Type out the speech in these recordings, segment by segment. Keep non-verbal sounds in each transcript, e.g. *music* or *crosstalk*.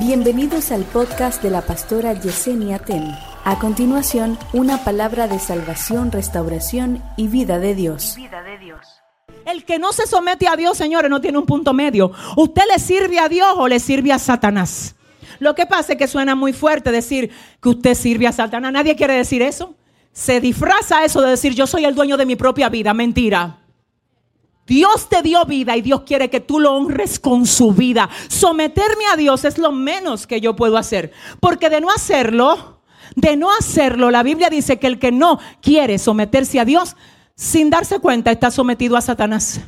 Bienvenidos al podcast de la pastora Yesenia Ten. A continuación, una palabra de salvación, restauración y vida de Dios. El que no se somete a Dios, señores, no tiene un punto medio. ¿Usted le sirve a Dios o le sirve a Satanás? Lo que pasa es que suena muy fuerte decir que usted sirve a Satanás. Nadie quiere decir eso. Se disfraza eso de decir yo soy el dueño de mi propia vida. Mentira. Dios te dio vida y Dios quiere que tú lo honres con su vida. Someterme a Dios es lo menos que yo puedo hacer. Porque de no hacerlo, de no hacerlo, la Biblia dice que el que no quiere someterse a Dios, sin darse cuenta, está sometido a Satanás.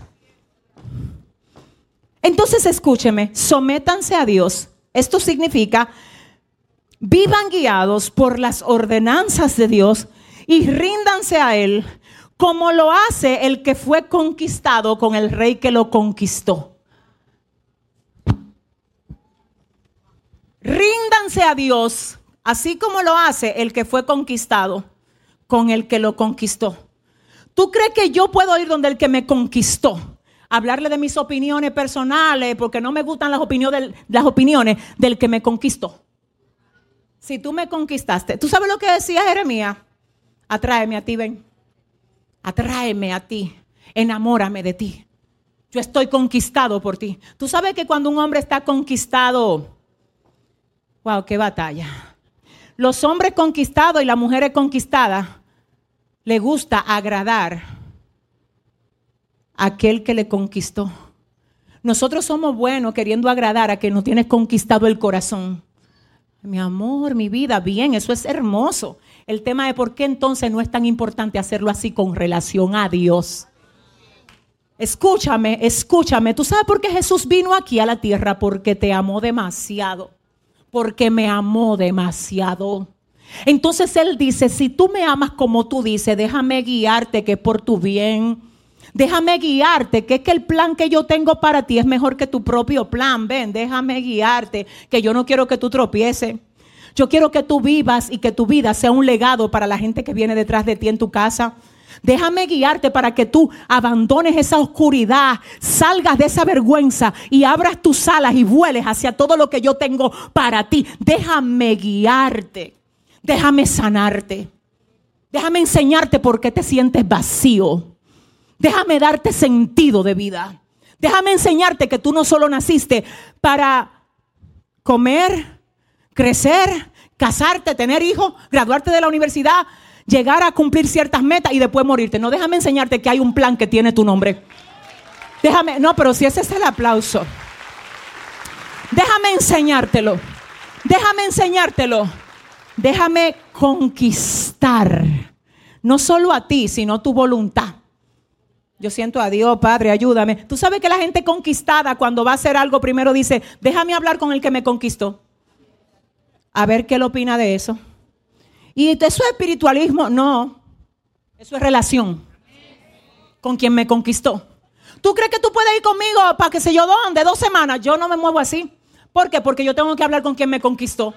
Entonces escúcheme, sométanse a Dios. Esto significa, vivan guiados por las ordenanzas de Dios y ríndanse a Él como lo hace el que fue conquistado con el rey que lo conquistó. Ríndanse a Dios, así como lo hace el que fue conquistado con el que lo conquistó. ¿Tú crees que yo puedo ir donde el que me conquistó? Hablarle de mis opiniones personales, porque no me gustan las opiniones del, que me conquistó. Si tú me conquistaste, ¿tú sabes lo que decía Jeremías? Atráeme a ti, ven atráeme a ti, enamórame de ti. Yo estoy conquistado por ti. Tú sabes que cuando un hombre está conquistado, wow, qué batalla. Los hombres conquistados y las mujeres conquistadas le gusta agradar a aquel que le conquistó. Nosotros somos buenos queriendo agradar a quien nos tiene conquistado el corazón. Mi amor, mi vida, bien, eso es hermoso. El tema es por qué entonces no es tan importante hacerlo así con relación a Dios. Escúchame, escúchame. ¿Tú sabes por qué Jesús vino aquí a la tierra? Porque te amó demasiado. Porque me amó demasiado. Entonces Él dice, si tú me amas como tú dices, déjame guiarte que es por tu bien. Déjame guiarte, que es que el plan que yo tengo para ti es mejor que tu propio plan. Ven, déjame guiarte, que yo no quiero que tú tropieces. Yo quiero que tú vivas y que tu vida sea un legado para la gente que viene detrás de ti en tu casa. Déjame guiarte para que tú abandones esa oscuridad, salgas de esa vergüenza y abras tus alas y vueles hacia todo lo que yo tengo para ti. Déjame guiarte. Déjame sanarte. Déjame enseñarte por qué te sientes vacío. Déjame darte sentido de vida. Déjame enseñarte que tú no solo naciste para comer, crecer, casarte, tener hijos, graduarte de la universidad, llegar a cumplir ciertas metas y después morirte. No, déjame enseñarte que hay un plan que tiene tu nombre. Déjame, no, pero si ese es el aplauso. Déjame enseñártelo. Déjame enseñártelo. Déjame conquistar. No solo a ti, sino tu voluntad. Yo siento a Dios, Padre, ayúdame. Tú sabes que la gente conquistada cuando va a hacer algo primero dice, déjame hablar con el que me conquistó a ver qué él opina de eso. Y eso es espiritualismo, no. Eso es relación con quien me conquistó. ¿Tú crees que tú puedes ir conmigo para que sé yo dónde? Dos semanas. Yo no me muevo así. ¿Por qué? Porque yo tengo que hablar con quien me conquistó.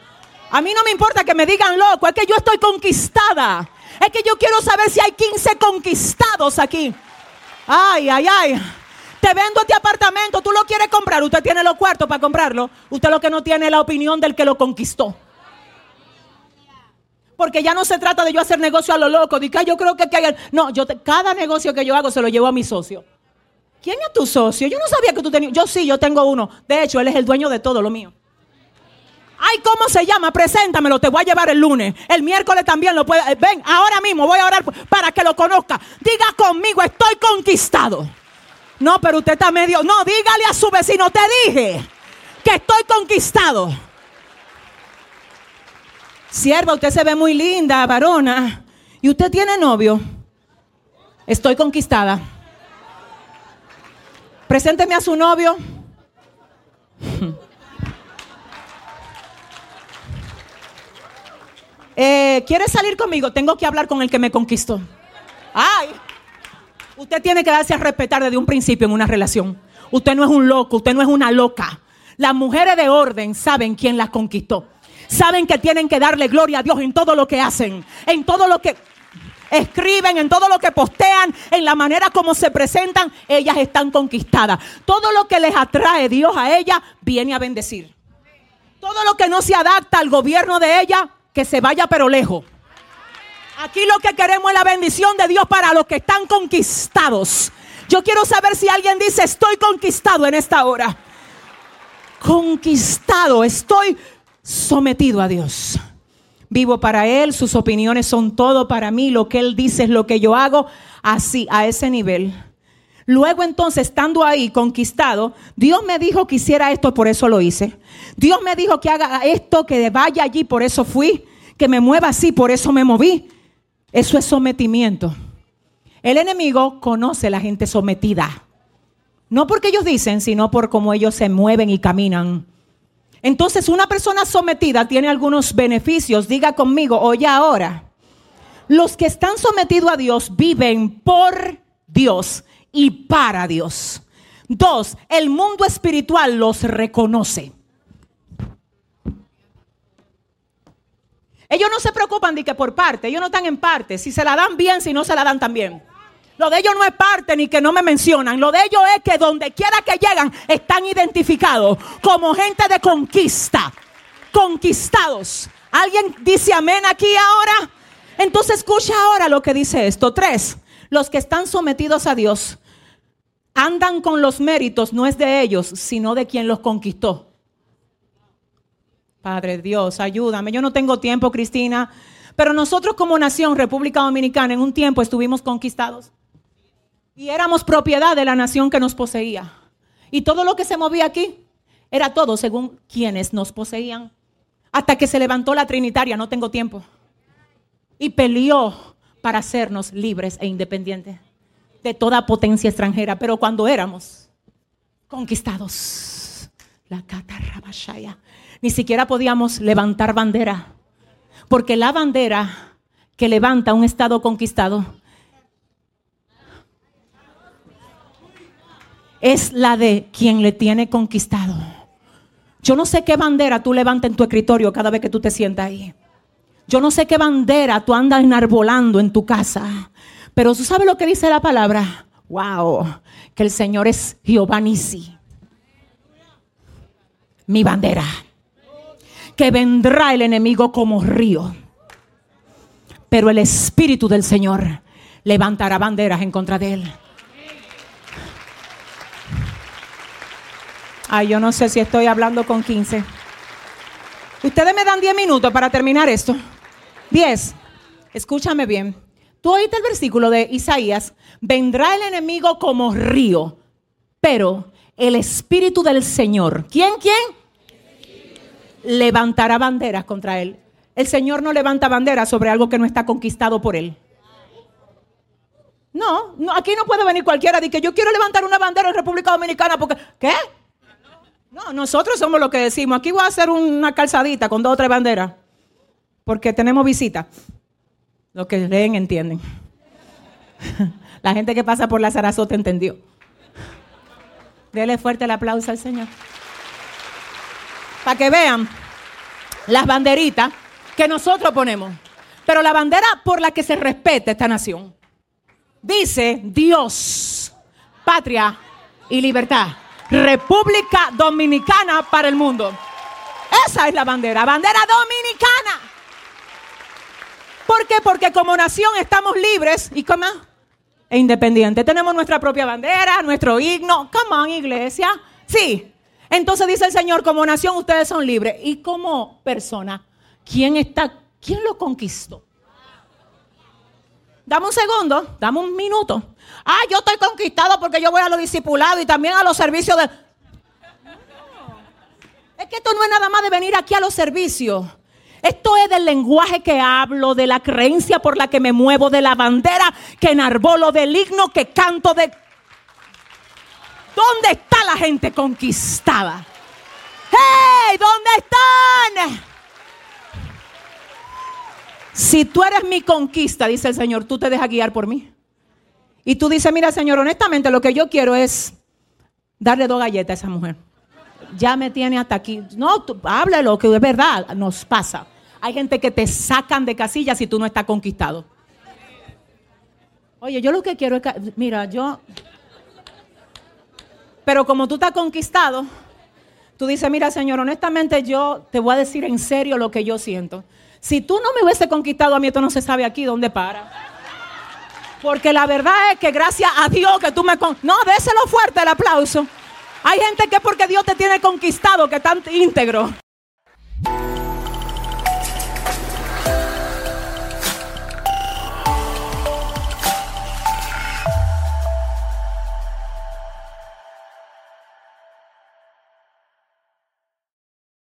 A mí no me importa que me digan loco, es que yo estoy conquistada. Es que yo quiero saber si hay 15 conquistados aquí. Ay, ay, ay. Te vendo este apartamento, tú lo quieres comprar, usted tiene los cuartos para comprarlo. Usted lo que no tiene es la opinión del que lo conquistó. Porque ya no se trata de yo hacer negocio a lo loco. De yo creo que, hay... No, yo cada negocio que yo hago se lo llevo a mi socio. ¿Quién es tu socio? Yo no sabía que tú tenías. Yo sí, yo tengo uno. De hecho, él es el dueño de todo lo mío. Ay, ¿cómo se llama? Preséntamelo, te voy a llevar el lunes. El miércoles también lo puede. Eh, ven, ahora mismo voy a orar para que lo conozca. Diga conmigo, estoy conquistado. No, pero usted está medio. No, dígale a su vecino, te dije que estoy conquistado. Sierva, usted se ve muy linda, varona. ¿Y usted tiene novio? Estoy conquistada. Presénteme a su novio. *laughs* Eh, ¿Quiere salir conmigo? Tengo que hablar con el que me conquistó. Ay, usted tiene que darse a respetar desde un principio en una relación. Usted no es un loco, usted no es una loca. Las mujeres de orden saben quién las conquistó saben que tienen que darle gloria a Dios en todo lo que hacen, en todo lo que escriben, en todo lo que postean, en la manera como se presentan, ellas están conquistadas. Todo lo que les atrae Dios a ellas viene a bendecir. Todo lo que no se adapta al gobierno de ella, que se vaya pero lejos. Aquí lo que queremos es la bendición de Dios para los que están conquistados. Yo quiero saber si alguien dice, estoy conquistado en esta hora. Conquistado, estoy sometido a Dios. Vivo para Él, sus opiniones son todo para mí, lo que Él dice es lo que yo hago, así, a ese nivel. Luego entonces, estando ahí conquistado, Dios me dijo que hiciera esto, por eso lo hice. Dios me dijo que haga esto, que vaya allí, por eso fui. Que me mueva así, por eso me moví. Eso es sometimiento. El enemigo conoce a la gente sometida. No porque ellos dicen, sino por cómo ellos se mueven y caminan. Entonces, una persona sometida tiene algunos beneficios. Diga conmigo, oye ahora. Los que están sometidos a Dios viven por Dios y para Dios. Dos, el mundo espiritual los reconoce. Ellos no se preocupan de que por parte, ellos no están en parte, si se la dan bien, si no se la dan también. Lo de ellos no es parte ni que no me mencionan. Lo de ellos es que donde quiera que llegan están identificados como gente de conquista. Conquistados. ¿Alguien dice amén aquí ahora? Entonces escucha ahora lo que dice esto. Tres, los que están sometidos a Dios andan con los méritos, no es de ellos, sino de quien los conquistó. Padre Dios, ayúdame. Yo no tengo tiempo, Cristina. Pero nosotros como nación, República Dominicana, en un tiempo estuvimos conquistados. Y éramos propiedad de la nación que nos poseía. Y todo lo que se movía aquí era todo según quienes nos poseían. Hasta que se levantó la Trinitaria, no tengo tiempo. Y peleó para hacernos libres e independientes de toda potencia extranjera. Pero cuando éramos conquistados, la catarrabashaya ni siquiera podíamos levantar bandera. Porque la bandera que levanta un Estado conquistado es la de quien le tiene conquistado. Yo no sé qué bandera tú levantas en tu escritorio cada vez que tú te sientas ahí. Yo no sé qué bandera tú andas enarbolando en tu casa. Pero tú sabes lo que dice la palabra. Wow, que el Señor es Jehová. Mi bandera que vendrá el enemigo como río. Pero el Espíritu del Señor levantará banderas en contra de él. Ay, yo no sé si estoy hablando con 15. Ustedes me dan 10 minutos para terminar esto. 10. Escúchame bien. Tú oíste el versículo de Isaías. Vendrá el enemigo como río, pero el Espíritu del Señor. ¿Quién, quién? levantará banderas contra él. El Señor no levanta banderas sobre algo que no está conquistado por él. No, no, aquí no puede venir cualquiera de que yo quiero levantar una bandera en República Dominicana porque, ¿qué? No, nosotros somos los que decimos, aquí voy a hacer una calzadita con dos o tres banderas, porque tenemos visita. Los que leen entienden. *laughs* La gente que pasa por la Sarasota entendió. Dele fuerte el aplauso al Señor para que vean las banderitas que nosotros ponemos. Pero la bandera por la que se respeta esta nación. Dice Dios, patria y libertad. República Dominicana para el mundo. Esa es la bandera, bandera dominicana. ¿Por qué? Porque como nación estamos libres y como e independientes. Tenemos nuestra propia bandera, nuestro himno. Come on, iglesia. Sí, entonces dice el Señor, como nación ustedes son libres. Y como persona, ¿quién está? ¿Quién lo conquistó? Dame un segundo, dame un minuto. Ah, yo estoy conquistado porque yo voy a los discipulados y también a los servicios de... Es que esto no es nada más de venir aquí a los servicios. Esto es del lenguaje que hablo, de la creencia por la que me muevo, de la bandera que enarbolo, del himno que canto, de ¿Dónde está la gente conquistada? ¡Hey! ¿Dónde están? Si tú eres mi conquista, dice el Señor, tú te dejas guiar por mí. Y tú dices, mira Señor, honestamente lo que yo quiero es darle dos galletas a esa mujer. Ya me tiene hasta aquí. No, háblalo, que es verdad, nos pasa. Hay gente que te sacan de casillas si tú no estás conquistado. Oye, yo lo que quiero es que, mira, yo pero como tú estás conquistado, Tú dices, mira Señor, honestamente yo te voy a decir en serio lo que yo siento. Si tú no me hubiese conquistado a mí, esto no se sabe aquí dónde para. Porque la verdad es que gracias a Dios que tú me... Con... No, déselo fuerte el aplauso. Hay gente que porque Dios te tiene conquistado, que tan íntegro.